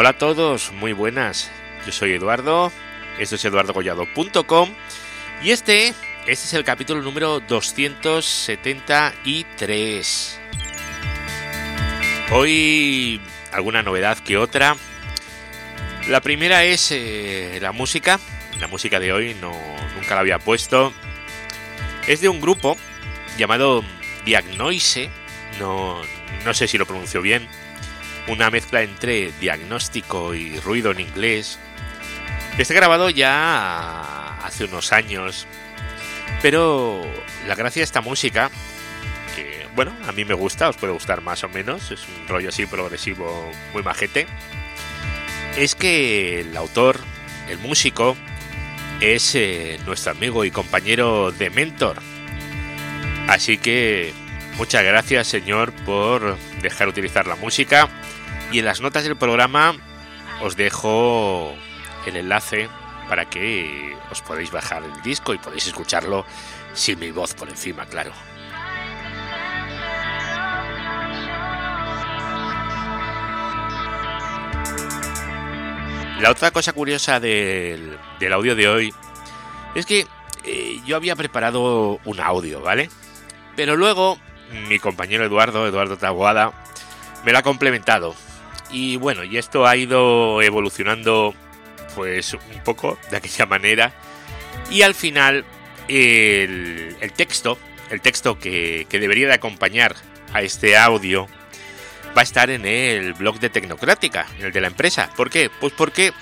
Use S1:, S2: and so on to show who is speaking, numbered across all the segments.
S1: Hola a todos, muy buenas. Yo soy Eduardo, esto es eduardogollado.com y este, este es el capítulo número 273. Hoy alguna novedad que otra. La primera es eh, la música. La música de hoy no, nunca la había puesto. Es de un grupo llamado Diagnoise. No, no sé si lo pronuncio bien una mezcla entre diagnóstico y ruido en inglés. Está grabado ya hace unos años, pero la gracia de esta música, que bueno, a mí me gusta, os puede gustar más o menos, es un rollo así progresivo muy majete, es que el autor, el músico, es eh, nuestro amigo y compañero de Mentor. Así que muchas gracias, señor, por dejar utilizar la música y en las notas del programa os dejo el enlace para que os podáis bajar el disco y podéis escucharlo sin mi voz por encima, claro. La otra cosa curiosa del, audio de hoy es que eh, yo había preparado un audio, ¿vale? Pero luego mi compañero Eduardo, Eduardo Taboada, me lo ha complementado y bueno, y esto ha ido evolucionando pues un poco de aquella manera. Y al final el, texto, el texto que, debería de acompañar a este audio va a estar en el blog de Tecnocrática, en el de la empresa. ¿Por qué? Pues porque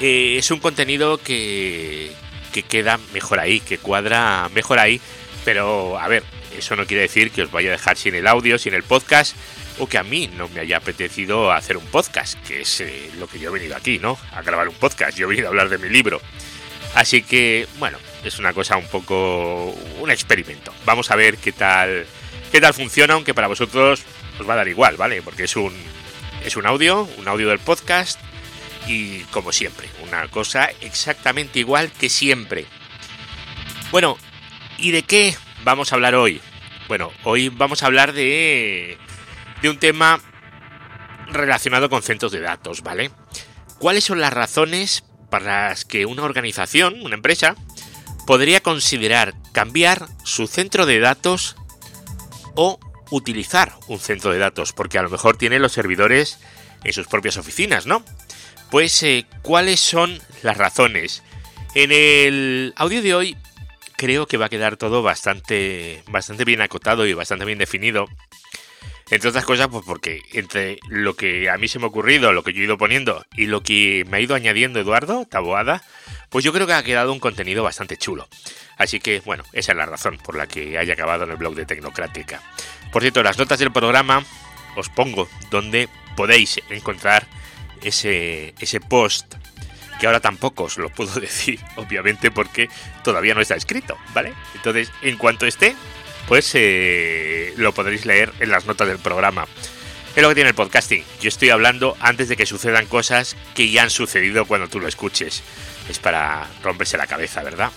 S1: eh, es un contenido que, que queda mejor ahí, que cuadra mejor ahí. Pero a ver, eso no quiere decir que os vaya a dejar sin el audio, sin el podcast o que a mí no me haya apetecido hacer un podcast, que es eh, lo que yo he venido aquí, ¿no? A grabar un podcast, yo he venido a hablar de mi libro. Así que, bueno, es una cosa un poco un experimento. Vamos a ver qué tal qué tal funciona, aunque para vosotros os va a dar igual, ¿vale? Porque es un es un audio, un audio del podcast y como siempre, una cosa exactamente igual que siempre. Bueno, ¿y de qué vamos a hablar hoy? Bueno, hoy vamos a hablar de de un tema relacionado con centros de datos, ¿vale? ¿Cuáles son las razones para las que una organización, una empresa, podría considerar cambiar su centro de datos o utilizar un centro de datos? Porque a lo mejor tiene los servidores en sus propias oficinas, ¿no? Pues, eh, ¿cuáles son las razones? En el audio de hoy creo que va a quedar todo bastante, bastante bien acotado y bastante bien definido entre otras cosas, pues porque entre lo que a mí se me ha ocurrido, lo que yo he ido poniendo y lo que me ha ido añadiendo Eduardo, Taboada, pues yo creo que ha quedado un contenido bastante chulo. Así que, bueno, esa es la razón por la que haya acabado en el blog de Tecnocrática. Por cierto, las notas del programa os pongo donde podéis encontrar ese, ese post que ahora tampoco os lo puedo decir, obviamente, porque todavía no está escrito, ¿vale? Entonces, en cuanto esté, pues eh, lo podréis leer en las notas del programa. Es lo que tiene el podcasting. Yo estoy hablando antes de que sucedan cosas que ya han sucedido cuando tú lo escuches. Es para romperse la cabeza, ¿verdad?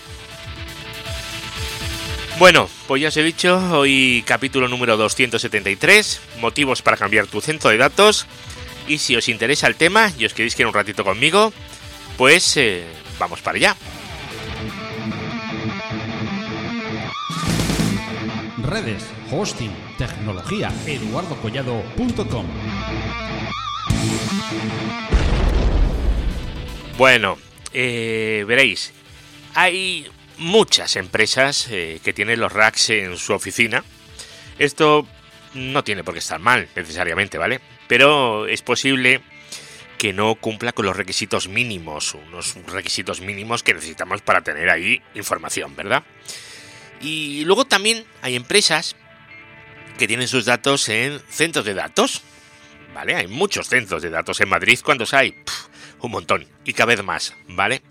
S1: Bueno, pues ya os he dicho, hoy capítulo número 273, motivos para cambiar tu centro de datos. Y si os interesa el tema y os queréis quedar un ratito conmigo, pues eh, vamos para allá.
S2: Redes, hosting, tecnología, eduardocollado.com.
S1: Bueno, eh, veréis, hay muchas empresas eh, que tienen los racks en su oficina. Esto no tiene por qué estar mal necesariamente, ¿vale? Pero es posible que no cumpla con los requisitos mínimos, unos requisitos mínimos que necesitamos para tener ahí información, ¿verdad? Y luego también hay empresas que tienen sus datos en centros de datos. ¿Vale? Hay muchos centros de datos en Madrid. ¿Cuántos hay? un montón. Y cada vez más, ¿vale?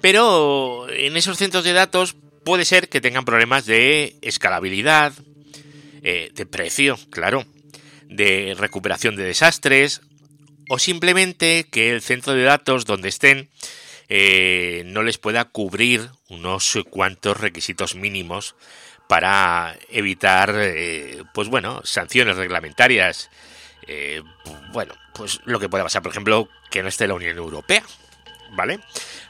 S1: Pero en esos centros de datos puede ser que tengan problemas de escalabilidad, eh, de precio, claro, de recuperación de desastres, o simplemente que el centro de datos donde estén eh, no les pueda cubrir unos cuantos requisitos mínimos para evitar, eh, pues bueno, sanciones reglamentarias. Eh, bueno, pues lo que puede pasar, por ejemplo, que no esté la Unión Europea, ¿vale?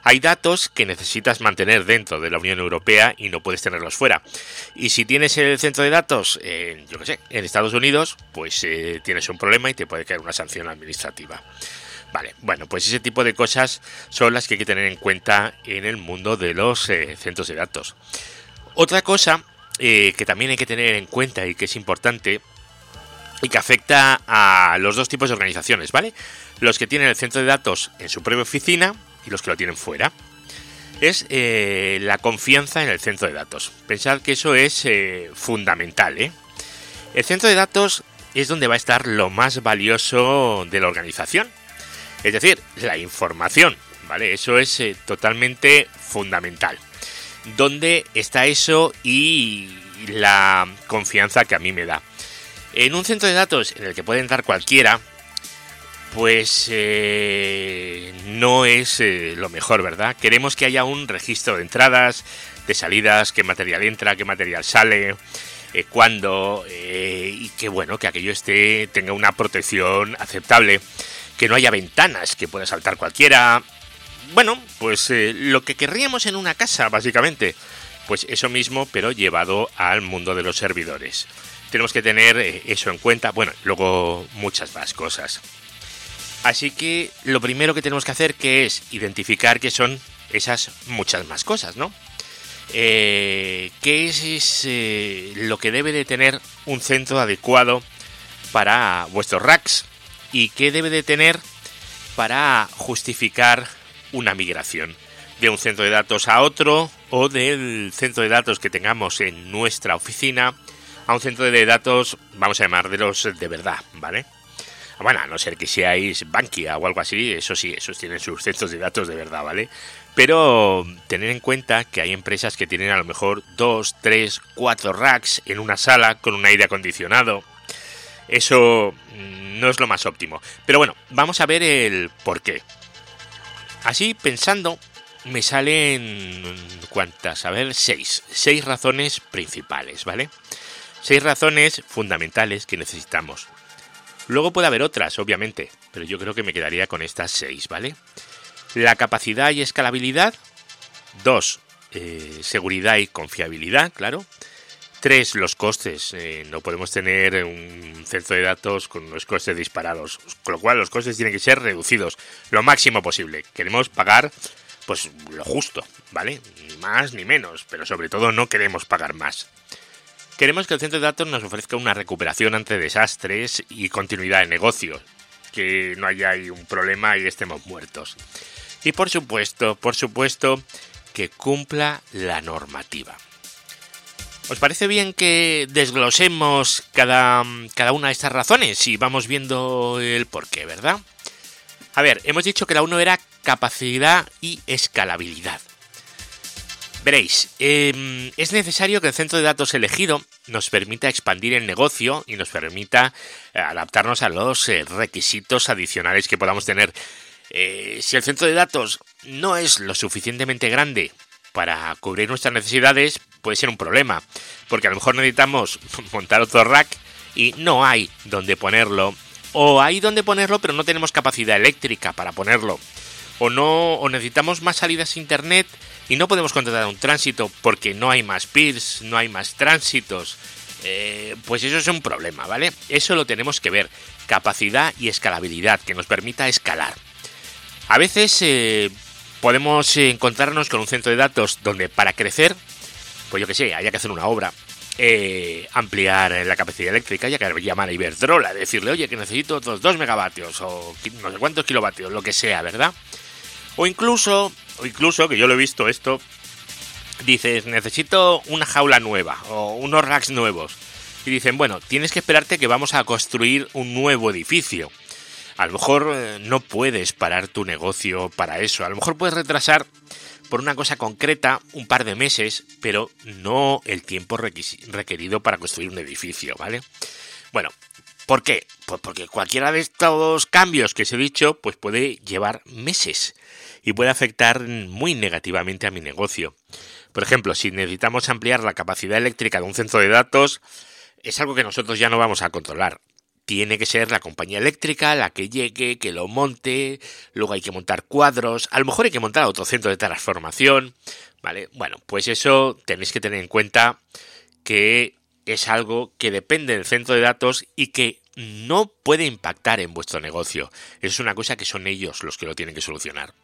S1: Hay datos que necesitas mantener dentro de la Unión Europea y no puedes tenerlos fuera. Y si tienes el centro de datos, en, yo qué sé, en Estados Unidos, pues eh, tienes un problema y te puede caer una sanción administrativa. Vale, bueno, pues ese tipo de cosas son las que hay que tener en cuenta en el mundo de los eh, centros de datos. Otra cosa eh, que también hay que tener en cuenta y que es importante y que afecta a los dos tipos de organizaciones, ¿vale? Los que tienen el centro de datos en su propia oficina y los que lo tienen fuera. Es eh, la confianza en el centro de datos. Pensad que eso es fundamental, ¿eh? El centro de datos es donde va a estar lo más valioso de la organización. Es decir, la información, ¿vale? Eso es totalmente fundamental. ¿Dónde está eso y la confianza que a mí me da? En un centro de datos en el que puede entrar cualquiera, pues eh, no es eh, lo mejor, ¿verdad? Queremos que haya un registro de entradas, de salidas, qué material entra, qué material sale, eh, cuándo, y que bueno, que aquello esté, tenga una protección aceptable, que no haya ventanas que pueda saltar cualquiera. Bueno, pues lo que querríamos en una casa, básicamente. Pues eso mismo, pero llevado al mundo de los servidores tenemos que tener eh, eso en cuenta. Bueno, luego muchas más cosas. Así que lo primero que tenemos que hacer que es identificar qué son esas muchas más cosas, ¿no? Eh, ¿Qué es, eh, lo que debe de tener un centro adecuado para vuestros racks? ¿Y qué debe de tener para justificar una migración de un centro de datos a otro o del centro de datos que tengamos en nuestra oficina a un centro de datos, vamos a llamar de los de verdad, ¿vale? Bueno, a no ser que seáis Bankia o algo así, eso sí, esos tienen sus centros de datos de verdad, ¿vale? Pero tener en cuenta que hay empresas que tienen a lo mejor dos, tres, cuatro racks en una sala con un aire acondicionado. Eso no es lo más óptimo. Pero bueno, vamos a ver el por qué. Así pensando, me salen cuántas, a ver, seis, seis razones principales, ¿vale? Seis razones fundamentales que necesitamos. Luego puede haber otras, obviamente, pero yo creo que me quedaría con estas seis, ¿vale? La capacidad y escalabilidad. Dos, eh, seguridad y confiabilidad, claro. Tres, los costes. Eh, no podemos tener un centro de datos con los costes disparados, con lo cual los costes tienen que ser reducidos lo máximo posible. Queremos pagar pues lo justo, ¿vale? Ni más ni menos, pero sobre todo no queremos pagar más. Queremos que el centro de datos nos ofrezca una recuperación ante desastres y continuidad de negocio, que no haya ahí un problema y estemos muertos. Y por supuesto, por supuesto, que cumpla la normativa. ¿Os parece bien que desglosemos cada, cada una de estas razones y vamos viendo el porqué, verdad? A ver, hemos dicho que la uno era capacidad y escalabilidad. Veréis, em, es necesario que el centro de datos elegido nos permita expandir el negocio y nos permita eh, adaptarnos a los eh, requisitos adicionales que podamos tener. Eh, si el centro de datos no es lo suficientemente grande para cubrir nuestras necesidades, puede ser un problema, porque a lo mejor necesitamos montar otro rack y no hay donde ponerlo, o hay donde ponerlo pero no tenemos capacidad eléctrica para ponerlo, o no, o necesitamos más salidas a internet y no podemos contratar un tránsito porque no hay más peers, no hay más tránsitos, eh, pues eso es un problema, ¿vale? Eso lo tenemos que ver. Capacidad y escalabilidad, que nos permita escalar. A veces eh, podemos encontrarnos con un centro de datos donde para crecer, pues yo que sé, haya que hacer una obra, eh, ampliar la capacidad eléctrica, haya que llamar a Iberdrola, decirle, oye, que necesito otros 2 megavatios o no sé cuántos kilovatios, lo que sea, ¿verdad? O incluso o incluso, que yo lo he visto esto, dices, necesito una jaula nueva o unos racks nuevos. Y dicen, bueno, tienes que esperarte que vamos a construir un nuevo edificio. A lo mejor eh, no puedes parar tu negocio para eso. A lo mejor puedes retrasar por una cosa concreta un par de meses, pero no el tiempo requerido para construir un edificio, ¿vale? Bueno, ¿por qué? Pues porque cualquiera de estos cambios que os he dicho, pues puede llevar meses y puede afectar muy negativamente a mi negocio. Por ejemplo, si necesitamos ampliar la capacidad eléctrica de un centro de datos, es algo que nosotros ya no vamos a controlar. Tiene que ser la compañía eléctrica la que llegue, que lo monte, luego hay que montar cuadros, a lo mejor hay que montar otro centro de transformación, ¿vale? Bueno, pues eso tenéis que tener en cuenta que es algo que depende del centro de datos y que no puede impactar en vuestro negocio. Es una cosa que son ellos los que lo tienen que solucionar.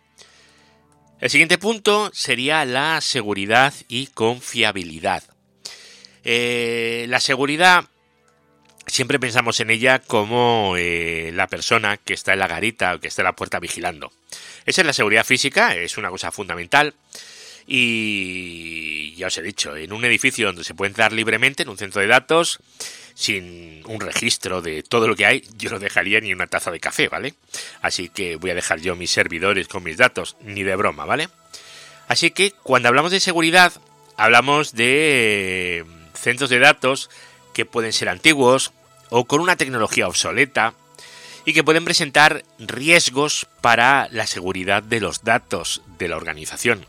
S1: El siguiente punto sería la seguridad y confiabilidad. Eh, la seguridad siempre pensamos en ella como eh, la persona que está en la garita o que está en la puerta vigilando. Esa es la seguridad física, es una cosa fundamental. Y ya os he dicho, en un edificio donde se puede entrar libremente, en un centro de datos, sin un registro de todo lo que hay, yo no dejaría ni una taza de café, ¿vale? Así que voy a dejar yo mis servidores con mis datos, ni de broma, ¿vale? Así que cuando hablamos de seguridad, hablamos de centros de datos que pueden ser antiguos o con una tecnología obsoleta y que pueden presentar riesgos para la seguridad de los datos de la organización.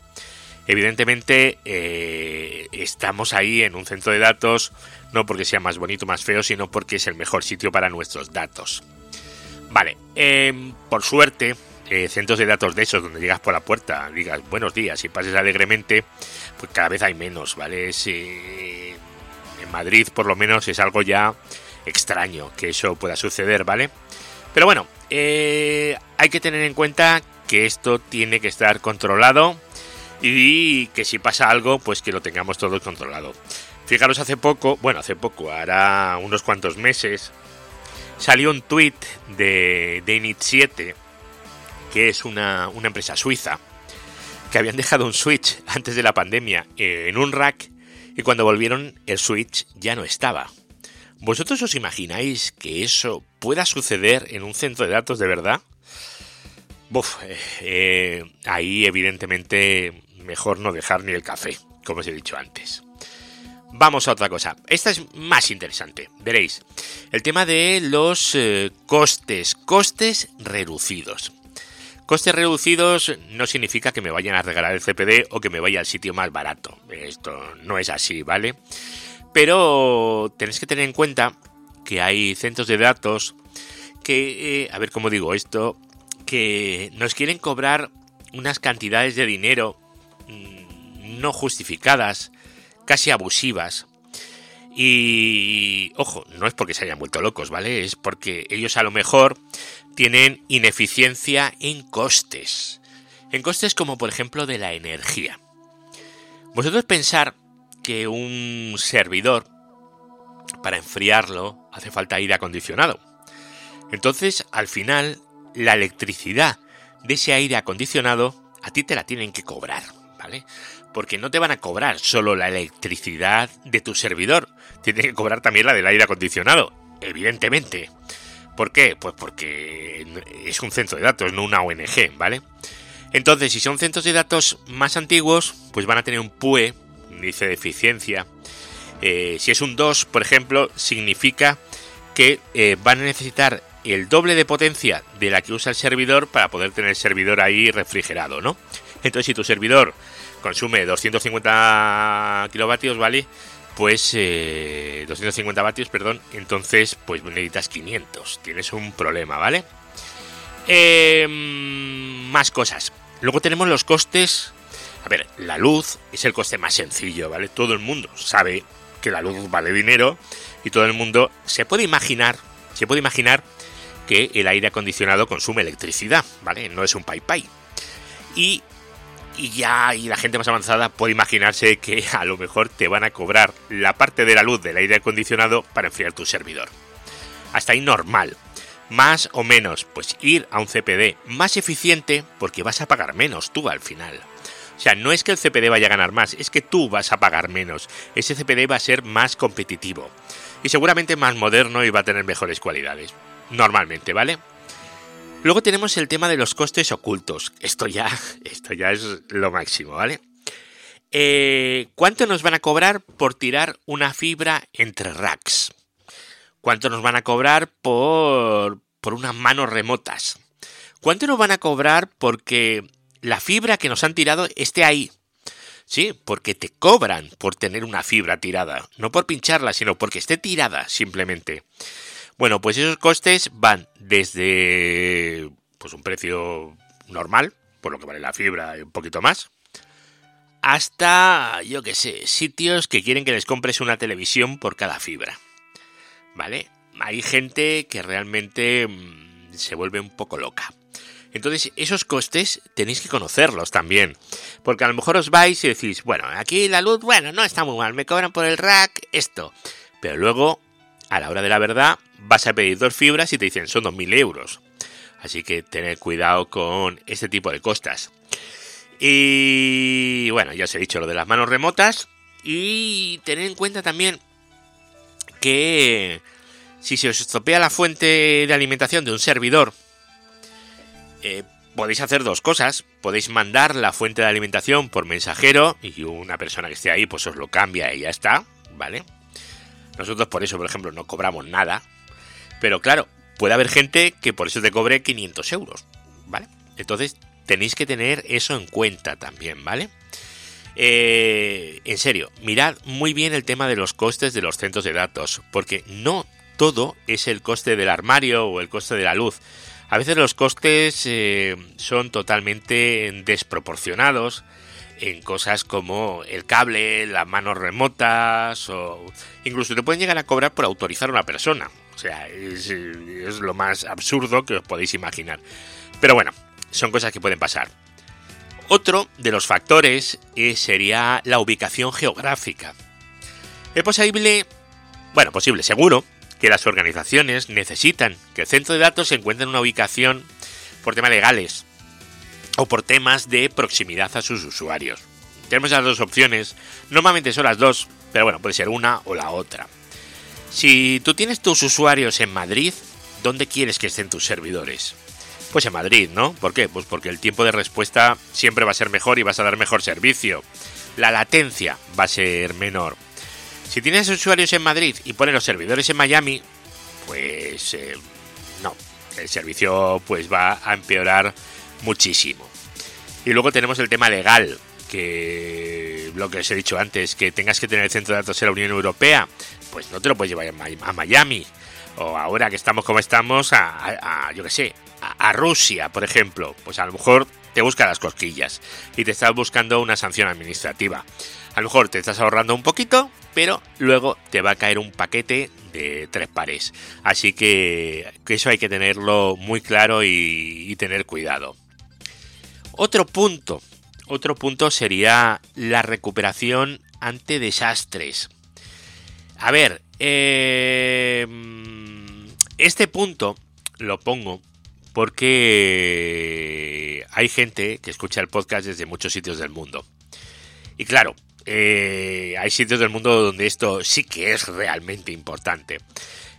S1: Evidentemente eh, estamos ahí en un centro de datos no porque sea más bonito, más feo, sino porque es el mejor sitio para nuestros datos. Vale, em, por suerte, eh, centros de datos de esos donde llegas por la puerta, digas buenos días y pases alegremente, pues cada vez hay menos, ¿vale? en Madrid por lo menos es algo ya extraño que eso pueda suceder, ¿vale? Pero bueno, eh, hay que tener en cuenta que esto tiene que estar controlado y que si pasa algo, pues que lo tengamos todo controlado. Fijaros, hace poco, bueno, hace poco, hará unos cuantos meses, salió un tweet de, de Init 7, que es una, una empresa suiza, que habían dejado un switch antes de la pandemia en un rack y cuando volvieron el switch ya no estaba. ¿Vosotros os imagináis que eso pueda suceder en un centro de datos de verdad? Buf, eh, eh, ahí evidentemente mejor no dejar ni el café, como os he dicho antes. Vamos a otra cosa. Esta es más interesante. Veréis. El tema de los eh, costes. Costes reducidos. Costes reducidos no significa que me vayan a regalar el CPD o que me vaya al sitio más barato. Esto no es así, ¿vale? Pero tenéis que tener en cuenta que hay centros de datos que, eh, a ver cómo digo esto, que nos quieren cobrar unas cantidades de dinero no justificadas, casi abusivas. Y, ojo, no es porque se hayan vuelto locos, ¿vale? Es porque ellos a lo mejor tienen ineficiencia en costes. En costes como por ejemplo de la energía. Vosotros pensar que un servidor, para enfriarlo, hace falta aire acondicionado. Entonces, al final, la electricidad de ese aire acondicionado a ti te la tienen que cobrar, ¿vale? porque no te van a cobrar solo la electricidad de tu servidor, tienen que cobrar también la del aire acondicionado, evidentemente. ¿Por qué? Pues porque es un centro de datos, no una ONG, ¿vale? Entonces, si son centros de datos más antiguos, pues van a tener un PUE, dice de eficiencia. Eh, si es un 2, por ejemplo, significa que eh, van a necesitar el doble de potencia de la que usa el servidor para poder tener el servidor ahí refrigerado, ¿no? Entonces, si tu servidor consume 250 kilovatios, ¿vale? Pues 250 eh, vatios, perdón, entonces pues necesitas 500, tienes un problema, ¿vale? Em, más cosas. Luego tenemos los costes. A ver, la luz es el coste más sencillo, ¿vale? Todo el mundo sabe que la luz vale dinero y todo el mundo se puede imaginar, se puede imaginar que el aire acondicionado consume electricidad, ¿vale? No es un pai pai. Y y ya y la gente más avanzada puede imaginarse que a lo mejor te van a cobrar la parte de la luz del aire acondicionado para enfriar tu servidor. Hasta ahí normal. Más o menos, pues ir a un CPD más eficiente porque vas a pagar menos tú al final. O sea, no es que el CPD vaya a ganar más, es que tú vas a pagar menos. Ese CPD va a ser más competitivo. Y seguramente más moderno y va a tener mejores cualidades. Normalmente, ¿vale? Luego tenemos el tema de los costes ocultos. Esto ya, esto ya es lo máximo, ¿vale? Eh, ¿Cuánto nos van a cobrar por tirar una fibra entre racks? ¿Cuánto nos van a cobrar por, por unas manos remotas? ¿Cuánto nos van a cobrar porque la fibra que nos han tirado esté ahí? Sí, porque te cobran por tener una fibra tirada, no por pincharla, sino porque esté tirada simplemente. Bueno, pues esos costes van desde pues un precio normal, por lo que vale la fibra y un poquito más, hasta, yo qué sé, sitios que quieren que les compres una televisión por cada fibra. ¿Vale? Hay gente que realmente mm, se vuelve un poco loca. Entonces, esos costes tenéis que conocerlos también. Porque a lo mejor os vais y decís, bueno, aquí la luz, bueno, no está muy mal, me cobran por el rack esto. Pero luego, a la hora de la verdad, vas a pedir dos fibras y te dicen, son 2.000 euros. Así que tened cuidado con este tipo de costas. Y bueno, ya os he dicho lo de las manos remotas. Y tened en cuenta también que si se os estropea la fuente de alimentación de un servidor, eh, podéis hacer dos cosas. Podéis mandar la fuente de alimentación por mensajero y una persona que esté ahí pues os lo cambia y ya está, ¿vale? Nosotros por eso, por ejemplo, no cobramos nada. Pero claro, puede haber gente que por eso te cobre 500 euros, ¿vale? Entonces tenéis que tener eso en cuenta también, ¿vale? Eh, en serio, mirad muy bien el tema de los costes de los centros de datos, porque no todo es el coste del armario o el coste de la luz. A veces los costes eh, son totalmente desproporcionados en cosas como el cable, las manos remotas o incluso te pueden llegar a cobrar por autorizar a una persona. O sea, es, lo más absurdo que os podéis imaginar. Pero bueno, son cosas que pueden pasar. Otro de los factores eh, sería la ubicación geográfica. Es posible, bueno, posible, seguro, que las organizaciones necesitan que el centro de datos se encuentre en una ubicación por temas legales o por temas de proximidad a sus usuarios. Tenemos las dos opciones, normalmente son las dos, pero bueno, puede ser una o la otra. Si tú tienes tus usuarios en Madrid, ¿dónde quieres que estén tus servidores? Pues en Madrid, ¿no? ¿Por qué? Pues porque el tiempo de respuesta siempre va a ser mejor y vas a dar mejor servicio. La latencia va a ser menor. Si tienes usuarios en Madrid y pones los servidores en Miami, pues eh, no, el servicio pues va a empeorar muchísimo. Y luego tenemos el tema legal, que lo que os he dicho antes, que tengas que tener el centro de datos en la Unión Europea, pues no te lo puedes llevar a Miami. O ahora que estamos como estamos, a, yo qué sé, a, Rusia, por ejemplo. Pues a lo mejor te busca las cosquillas y te estás buscando una sanción administrativa. A lo mejor te estás ahorrando un poquito, pero luego te va a caer un paquete de tres pares. Así que, eso hay que tenerlo muy claro y tener cuidado. Otro punto, otro punto sería la recuperación ante desastres. A ver, eh, este punto lo pongo porque hay gente que escucha el podcast desde muchos sitios del mundo. Y claro, eh, hay sitios del mundo donde esto sí que es realmente importante.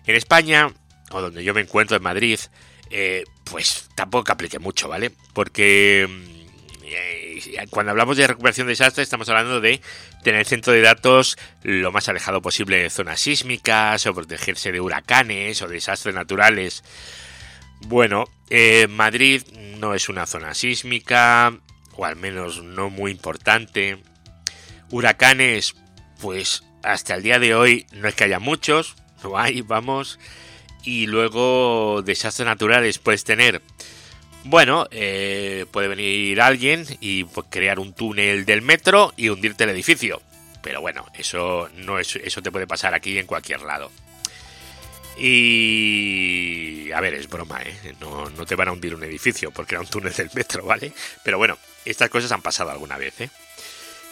S1: En España, o donde yo me encuentro en Madrid, eh, pues tampoco que aplique mucho, ¿vale? Porque mm, eh, cuando hablamos de recuperación de desastres estamos hablando de tener el centro de datos lo más alejado posible de zonas sísmicas o protegerse de huracanes o desastres naturales. Bueno, eh, Madrid no es una zona sísmica, o al menos no muy importante. Huracanes, pues hasta el día de hoy no es que haya muchos, no hay, vamos y luego desastres naturales puedes tener. Bueno, eh, puede venir alguien y pues, crear un túnel del metro y hundirte el edificio. Pero bueno, eso no es, eso te puede pasar aquí en cualquier lado. Y a ver, es broma, ¿eh? No, no te van a hundir un edificio porque era un túnel del metro, ¿vale? Pero bueno, estas cosas han pasado alguna vez, ¿eh?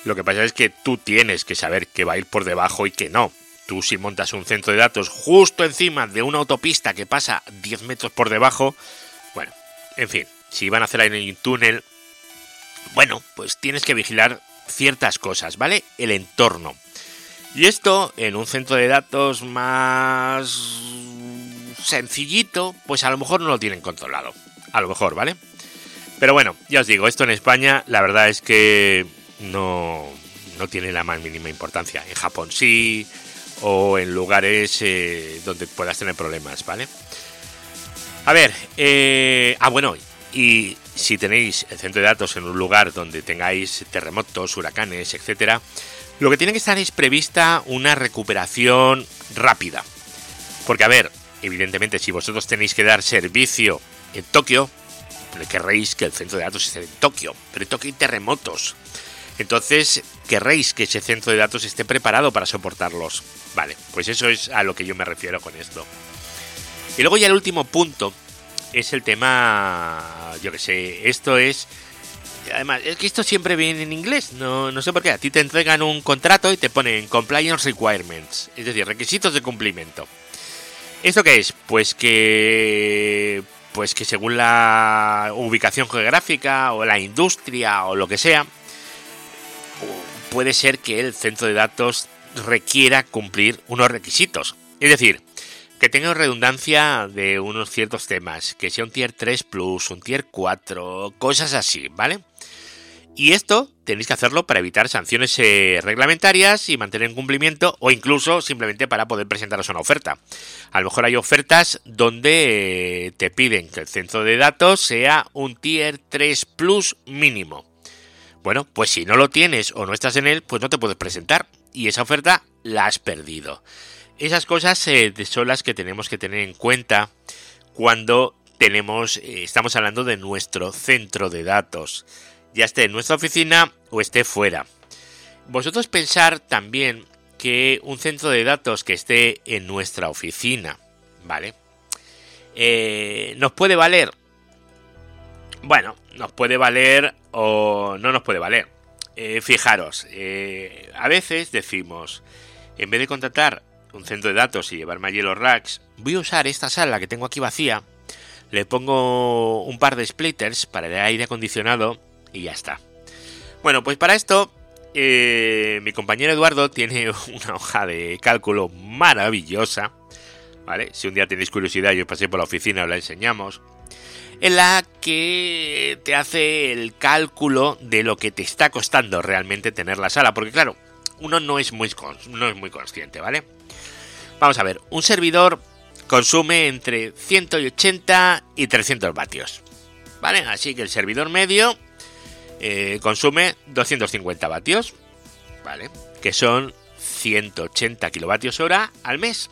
S1: Lo que pasa es que tú tienes que saber que va a ir por debajo y que no. Tú si montas un centro de datos justo encima de una autopista que pasa 10 metros por debajo, bueno, en fin, si van a hacer ahí un túnel, bueno, pues tienes que vigilar ciertas cosas, ¿vale? El entorno. Y esto en un centro de datos más sencillito, pues a lo mejor no lo tienen controlado. A lo mejor, ¿vale? Pero bueno, ya os digo, esto en España la verdad es que no, no tiene la más mínima importancia. En Japón sí, o en lugares eh, donde puedas tener problemas, ¿vale? A ver, eh, ah bueno, y si tenéis el centro de datos en un lugar donde tengáis terremotos, huracanes, etcétera, lo que tiene que estar es prevista una recuperación rápida. Porque a ver, evidentemente, si vosotros tenéis que dar servicio en Tokio, querréis que el centro de datos esté en Tokio, pero en Tokio hay terremotos. Entonces, querréis que ese centro de datos esté preparado para soportarlos. Vale, pues eso es a lo que yo me refiero con esto. Y luego ya el último punto es el tema, yo que sé, esto es... Además, es que esto siempre viene en inglés, no, no sé por qué. A ti te entregan un contrato y te ponen compliance requirements, es decir, requisitos de cumplimiento. ¿Esto qué es? Pues que pues que según la ubicación geográfica o la industria o lo que sea, puede ser que el centro de datos requiera cumplir unos requisitos. Es decir, que tenga redundancia de unos ciertos temas, que sea un tier 3 plus, un tier 4, cosas así, ¿vale? Y esto tenéis que hacerlo para evitar sanciones eh, reglamentarias y mantener en cumplimiento o incluso simplemente para poder presentaros una oferta. A lo mejor hay ofertas donde eh, te piden que el centro de datos sea un tier 3 plus mínimo. Bueno, pues si no lo tienes o no estás en él, pues no te puedes presentar y esa oferta la has perdido. Esas cosas eh, son las que tenemos que tener en cuenta cuando tenemos, estamos hablando de nuestro centro de datos, ya esté en nuestra oficina o esté fuera. Vosotros pensar también que un centro de datos que esté en nuestra oficina, ¿vale? Eh, nos puede valer. Bueno, nos puede valer o no nos puede valer. fijaros, a veces decimos, en vez de contratar un centro de datos y llevarme allí los racks, voy a usar esta sala que tengo aquí vacía, le pongo un par de splitters para el aire acondicionado y ya está. Bueno, pues para esto eh, mi compañero Eduardo tiene una hoja de cálculo maravillosa, ¿vale? Si un día tenéis curiosidad, yo pasé por la oficina, os la enseñamos, en la que te hace el cálculo de lo que te está costando realmente tener la sala, porque claro, uno no es muy, no es muy consciente, ¿vale? Vamos a ver, un servidor consume entre 180 y 300 vatios. ¿Vale? Así que el servidor medio eh, consume 250 vatios. ¿Vale? Que son 180 kilovatios hora al mes.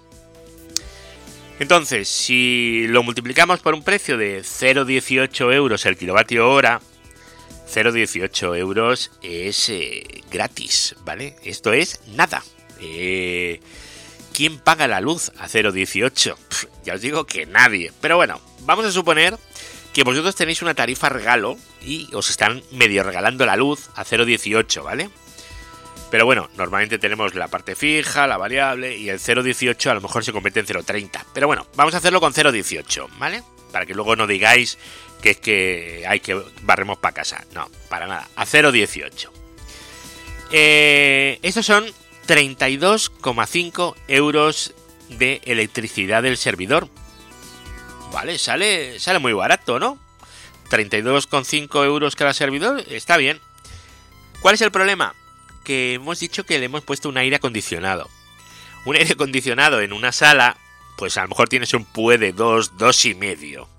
S1: Entonces, si lo multiplicamos por un precio de 0,18 euros el kilovatio hora, 0,18 euros es eh, gratis, ¿vale? Esto es nada. Eh, ¿quién paga la luz a 0,18? Ya os digo que nadie. Pero bueno, vamos a suponer que vosotros tenéis una tarifa regalo y os están medio regalando la luz a 0,18, ¿vale? Pero bueno, normalmente tenemos la parte fija, la variable y el 0,18 a lo mejor se convierte en 0,30. Pero bueno, vamos a hacerlo con 0,18, ¿vale? Para que luego no digáis que es que hay que barremos para casa. No, para nada. A 0,18. Eh, estos son 32,5 euros de electricidad del servidor. Vale, sale, sale muy barato, ¿no? 32,5 euros cada servidor, está bien. ¿Cuál es el problema? Que hemos dicho que le hemos puesto un aire acondicionado. Un aire acondicionado en una sala, pues a lo mejor tienes un PUE de 2, 2 y medio.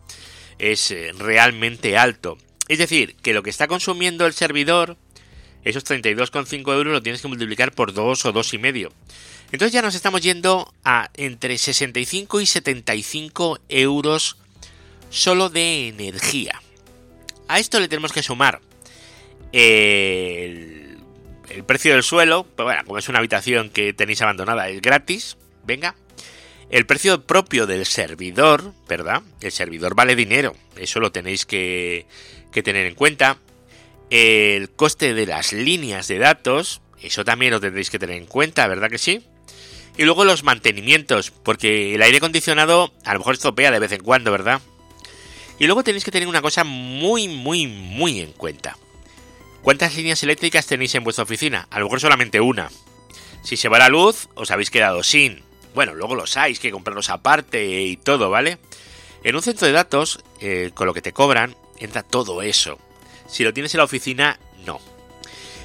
S1: Es eh, realmente alto. Es decir, que lo que está consumiendo el servidor esos 32,5 euros lo tienes que multiplicar por 2 o 2,5. Entonces ya nos estamos yendo a entre 65 y 75 euros solo de energía. A esto le tenemos que sumar el, el precio del suelo, pues bueno, como es una habitación que tenéis abandonada, es gratis, venga. El precio propio del servidor, ¿verdad? El servidor vale dinero, eso lo tenéis que tener en cuenta el coste de las líneas de datos, eso también lo tendréis que tener en cuenta, ¿verdad que sí? Y luego los mantenimientos, porque el aire acondicionado a lo mejor estropea de vez en cuando, ¿verdad? Y luego tenéis que tener una cosa muy, muy, muy en cuenta. ¿Cuántas líneas eléctricas tenéis en vuestra oficina? A lo mejor solamente una. Si se va la luz, os habéis quedado sin. Bueno, luego los hay, que comprarlos aparte y todo, ¿vale? En un centro de datos, eh, con lo que te cobran, entra todo eso. Si lo tienes en la oficina, no.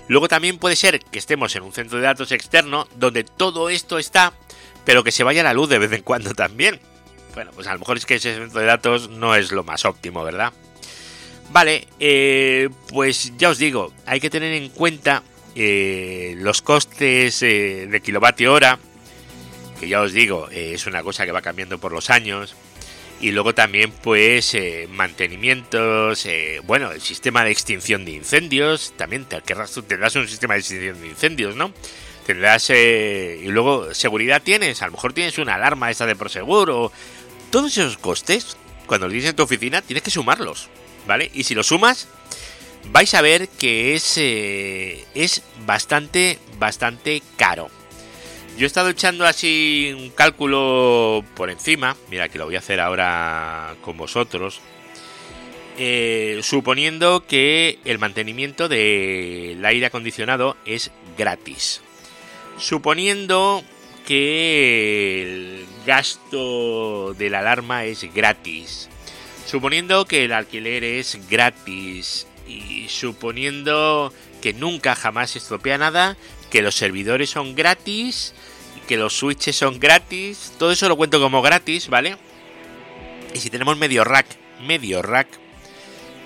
S1: Luego también puede ser que estemos en un centro de datos externo donde todo esto está, pero que se vaya la luz de vez en cuando también. Bueno, pues a lo mejor es que ese centro de datos no es lo más óptimo, ¿verdad? Vale, eh, pues ya os digo, hay que tener en cuenta eh, los costes eh, de kilovatio hora que ya os digo, es una cosa que va cambiando por los años. Y luego también, pues, eh, mantenimientos, eh, bueno, el sistema de extinción de incendios, también te tendrás un sistema de extinción de incendios, ¿no? Tendrás, y luego, seguridad tienes, a lo mejor tienes una alarma esa de proseguro. Todos esos costes, cuando lo tienes en tu oficina, tienes que sumarlos, ¿vale? Y si lo sumas, vais a ver que es, es bastante, bastante caro. Yo he estado echando así un cálculo por encima, mira que lo voy a hacer ahora con vosotros, eh, suponiendo que el mantenimiento del aire acondicionado es gratis. Suponiendo que el gasto de la alarma es gratis. Suponiendo que el alquiler es gratis. Y suponiendo que nunca jamás se estropea nada, que los servidores son gratis que los switches son gratis. Todo eso lo cuento como gratis, ¿vale? Y si tenemos medio rack, medio rack,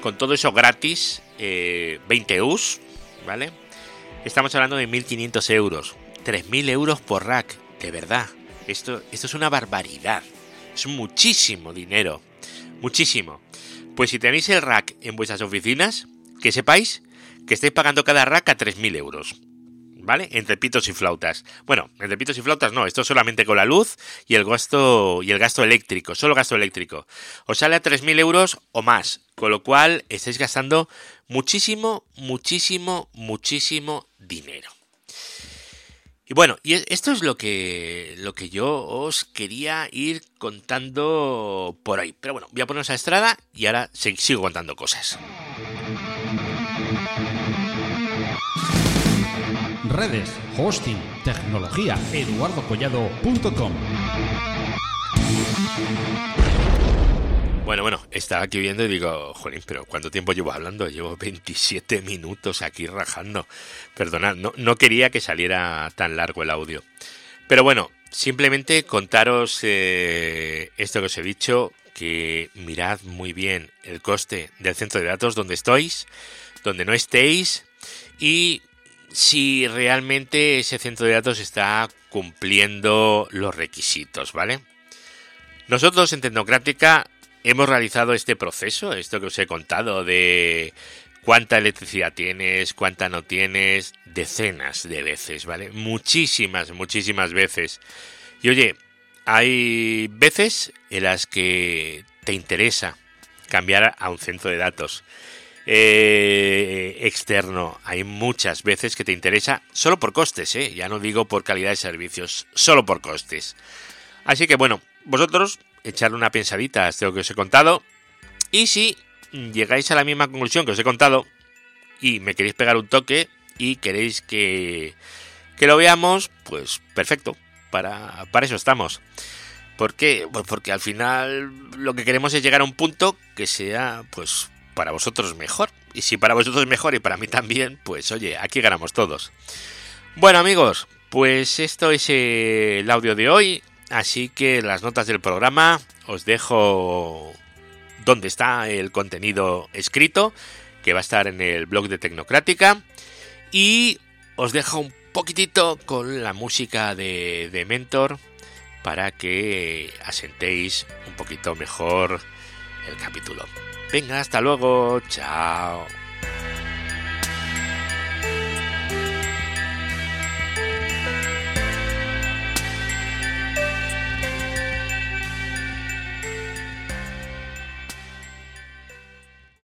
S1: con todo eso gratis, 20 eh, US, ¿vale? Estamos hablando de 1.500 euros. 3.000 euros por rack, de verdad. Esto, esto es una barbaridad. Es muchísimo dinero. Muchísimo. Pues si tenéis el rack en vuestras oficinas, que sepáis que estáis pagando cada rack a 3.000 euros. ¿Vale? Entre pitos y flautas. Bueno, entre pitos y flautas no, esto solamente con la luz y el gasto, y el gasto eléctrico, solo gasto eléctrico. Os sale a 3.000 euros o más, con lo cual estáis gastando muchísimo, muchísimo, muchísimo dinero. Y bueno, y esto es lo que, lo que yo os quería ir contando por hoy. Pero bueno, voy a ponernos a estrada y ahora sigo contando cosas.
S2: Redes, hosting, tecnología, eduardocollado.com.
S1: Bueno, bueno, estaba aquí viendo y digo, jolín, pero ¿cuánto tiempo llevo hablando? Llevo 27 minutos aquí rajando. Perdonad, no, no quería que saliera tan largo el audio. Pero bueno, simplemente contaros eh, esto que os he dicho, que mirad muy bien el coste del centro de datos donde estáis, donde no estéis, y si realmente ese centro de datos está cumpliendo los requisitos, ¿vale? Nosotros en Tecnocrática hemos realizado este proceso, esto que os he contado de cuánta electricidad tienes, cuánta no tienes, decenas de veces, ¿vale? Muchísimas, muchísimas veces. Y oye, hay veces en las que te interesa cambiar a un centro de datos eh, externo. Hay muchas veces que te interesa solo por costes, ¿eh? ya no digo por calidad de servicios, solo por costes. Así que bueno, vosotros echarle una pensadita a esto que os he contado y si llegáis a la misma conclusión que os he contado y me queréis pegar un toque y queréis que, que lo veamos, pues perfecto, para, para eso estamos. ¿Por qué? Pues porque al final lo que queremos es llegar a un punto que sea pues para vosotros mejor. Y si para vosotros mejor y para mí también, pues oye, aquí ganamos todos. Bueno amigos, pues esto es el audio de hoy. Así que las notas del programa os dejo donde está el contenido escrito, que va a estar en el blog de Tecnocrática. Y os dejo un poquitito con la música de, de Mentor para que asentéis un poquito mejor el capítulo. Venga, hasta luego. Chao.